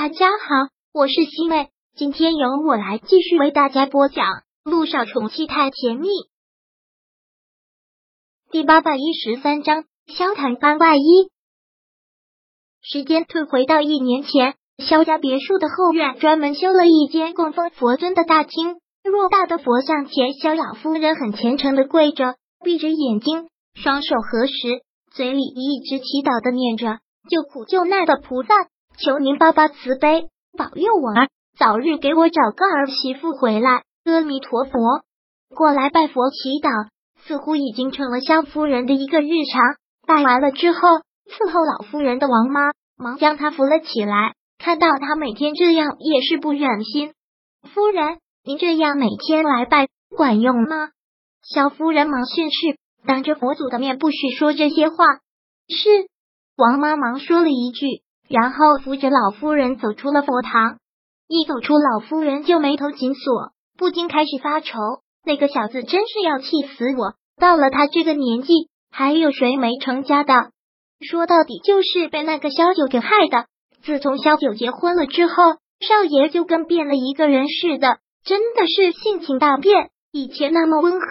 大家好，我是西妹，今天由我来继续为大家播讲《路上宠妻太甜蜜》第八百一十三章：萧谈番外一。时间退回到一年前，萧家别墅的后院专门修了一间供奉佛尊的大厅。偌大的佛像前，萧老夫人很虔诚的跪着，闭着眼睛，双手合十，嘴里一直祈祷的念着：“救苦救难的菩萨。”求您爸爸慈悲，保佑我儿早日给我找个儿媳妇回来。阿弥陀佛，过来拜佛祈祷，似乎已经成了萧夫人的一个日常。拜完了之后，伺候老夫人的王妈忙将她扶了起来。看到她每天这样，也是不忍心。夫人，您这样每天来拜管用吗？萧夫人忙训斥，当着佛祖的面不许说这些话。是，王妈忙说了一句。然后扶着老夫人走出了佛堂，一走出，老夫人就眉头紧锁，不禁开始发愁。那个小子真是要气死我！到了他这个年纪，还有谁没成家的？说到底，就是被那个萧九给害的。自从萧九结婚了之后，少爷就跟变了一个人似的，真的是性情大变。以前那么温和，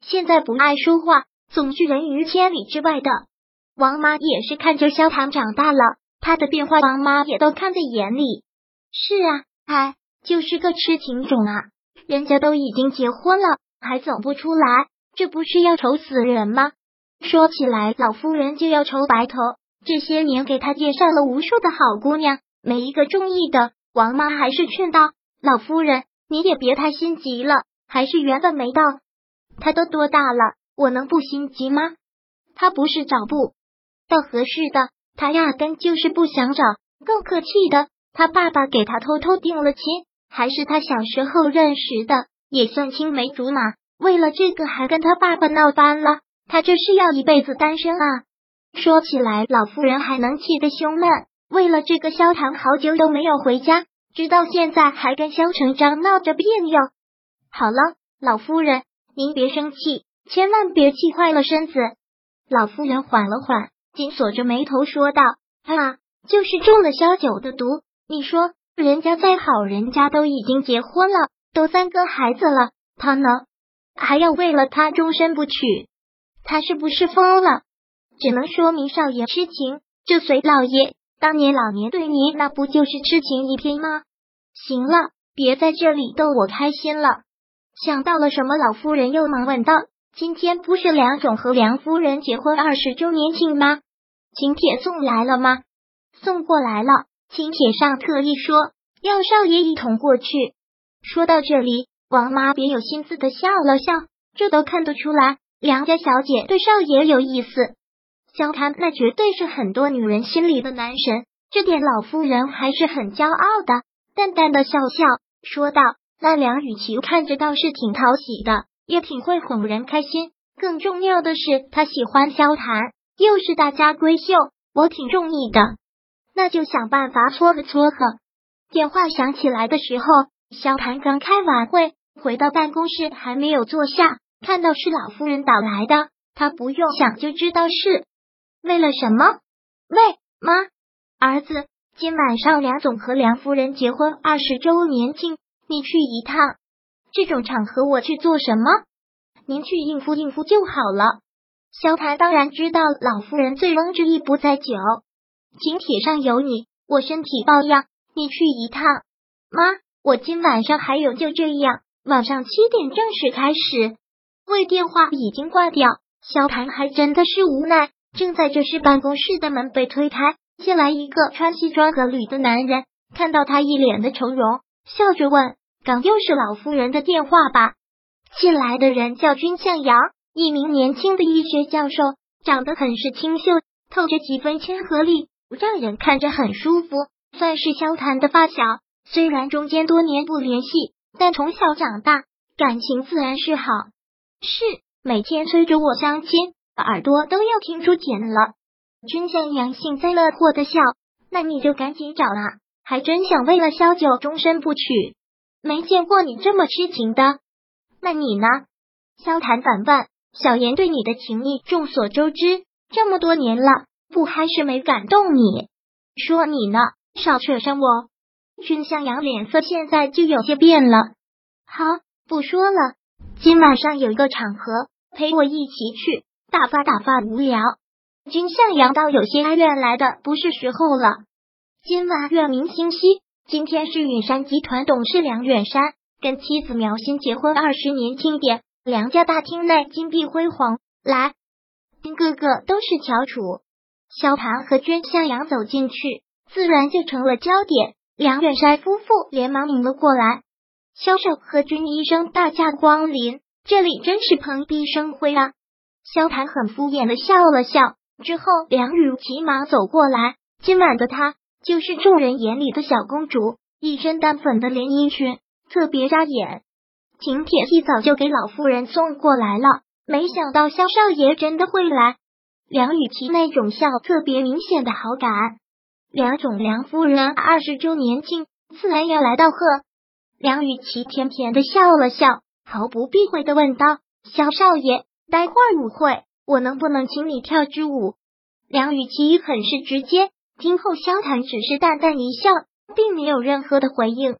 现在不爱说话，总是人于千里之外的。王妈也是看着萧唐长大了。他的变化，王妈也都看在眼里。是啊，哎，就是个痴情种啊！人家都已经结婚了，还走不出来，这不是要愁死人吗？说起来，老夫人就要愁白头。这些年给他介绍了无数的好姑娘，没一个中意的。王妈还是劝道：“老夫人，你也别太心急了，还是缘分没到。他都多大了，我能不心急吗？他不是找不到合适的。”他压根就是不想找，更可气的，他爸爸给他偷偷定了亲，还是他小时候认识的，也算青梅竹马。为了这个还跟他爸爸闹翻了，他这是要一辈子单身啊！说起来，老夫人还能气得胸闷。为了这个，萧唐好久都没有回家，直到现在还跟萧成章闹着别扭。好了，老夫人，您别生气，千万别气坏了身子。老夫人缓了缓。紧锁着眉头说道：“啊，就是中了萧九的毒。你说，人家再好，人家都已经结婚了，都三个孩子了，他呢，还要为了他终身不娶？他是不是疯了？只能说明少爷痴情。就随老爷当年老年对你，那不就是痴情一片吗？行了，别在这里逗我开心了。想到了什么，老夫人又忙问道。”今天不是梁总和梁夫人结婚二十周年庆吗？请帖送来了吗？送过来了。请帖上特意说要少爷一同过去。说到这里，王妈别有心思的笑了笑，这都看得出来，梁家小姐对少爷有意思。萧谈那绝对是很多女人心里的男神，这点老夫人还是很骄傲的。淡淡的笑笑说道：“那梁雨琪看着倒是挺讨喜的。”也挺会哄人开心，更重要的是他喜欢萧谈，又是大家闺秀，我挺中意的。那就想办法撮合撮合。电话响起来的时候，萧谈刚开完会，回到办公室还没有坐下，看到是老夫人打来的，他不用想就知道是为了什么。喂，妈，儿子，今晚上梁总和梁夫人结婚二十周年庆，你去一趟。这种场合我去做什么？您去应付应付就好了。萧谭当然知道老夫人醉翁之意不在酒，请帖上有你，我身体抱恙，你去一趟。妈，我今晚上还有，就这样，晚上七点正式开始。为电话已经挂掉，萧谭还真的是无奈。正在这时，办公室的门被推开，进来一个穿西装革履的男人，看到他一脸的愁容，笑着问。刚又是老夫人的电话吧？进来的人叫君向阳，一名年轻的医学教授，长得很是清秀，透着几分亲和力，让人看着很舒服。算是萧谈的发小，虽然中间多年不联系，但从小长大，感情自然是好。是每天催着我相亲，耳朵都要听出茧了。君向阳幸灾乐祸的笑，那你就赶紧找啊！还真想为了萧九终身不娶。没见过你这么痴情的，那你呢？萧谈反问。小妍对你的情谊众所周知，这么多年了，不还是没感动你？说你呢，少扯上我。君向阳脸色现在就有些变了。好，不说了，今晚上有一个场合，陪我一起去打发打发无聊。君向阳倒有些哀怨，来的不是时候了。今晚月明星稀，今天是远山集团董事梁远山跟妻子苗心结婚二十年庆典，梁家大厅内金碧辉煌，来，个个都是翘楚。萧谭和君向阳走进去，自然就成了焦点。梁远山夫妇连忙迎了过来，萧守和君医生大驾光临，这里真是蓬荜生辉啊！萧谭很敷衍的笑了笑。之后，梁雨急忙走过来。今晚的他就是众人眼里的小公主，一身淡粉的连衣裙特别扎眼。请帖一早就给老夫人送过来了，没想到萧少爷真的会来。梁雨琪那种笑特别明显的好感。梁总、梁夫人二十周年庆，自然要来道贺。梁雨琪甜甜的笑了笑，毫不避讳的问道：“萧少爷，待会儿舞会。”我能不能请你跳支舞？梁雨琪很是直接。听后，萧谈只是淡淡一笑，并没有任何的回应。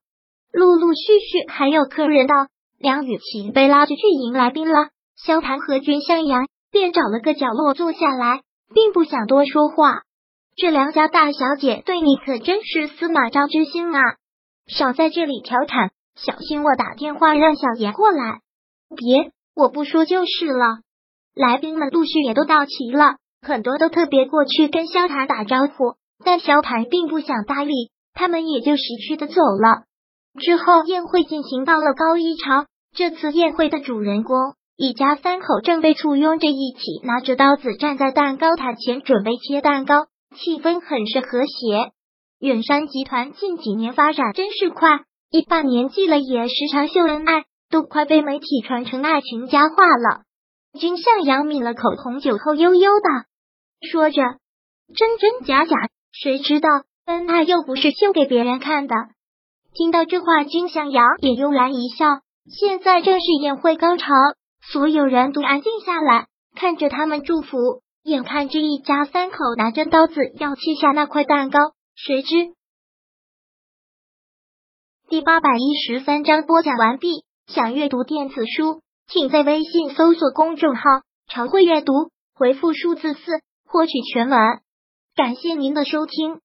陆陆续续还有客人到，梁雨晴被拉着去迎来宾了。萧谈和君向阳便找了个角落坐下来，并不想多说话。这梁家大小姐对你可真是司马昭之心啊！少在这里调侃，小心我打电话让小爷过来。别，我不说就是了。来宾们陆续也都到齐了，很多都特别过去跟萧谈打招呼，但萧谈并不想搭理，他们也就识趣的走了。之后宴会进行到了高一潮，这次宴会的主人公一家三口正被簇拥着一起拿着刀子站在蛋糕台前准备切蛋糕，气氛很是和谐。远山集团近几年发展真是快，一把年纪了也时常秀恩爱，都快被媒体传成爱情佳话了。君向阳抿了口红酒后，悠悠的说着：“真真假假，谁知道恩爱又不是秀给别人看的。”听到这话，金向阳也悠然一笑。现在正是宴会高潮，所有人都安静下来，看着他们祝福。眼看这一家三口拿着刀子要切下那块蛋糕，谁知第八百一十三章播讲完毕。想阅读电子书。请在微信搜索公众号“常会阅读”，回复数字四获取全文。感谢您的收听。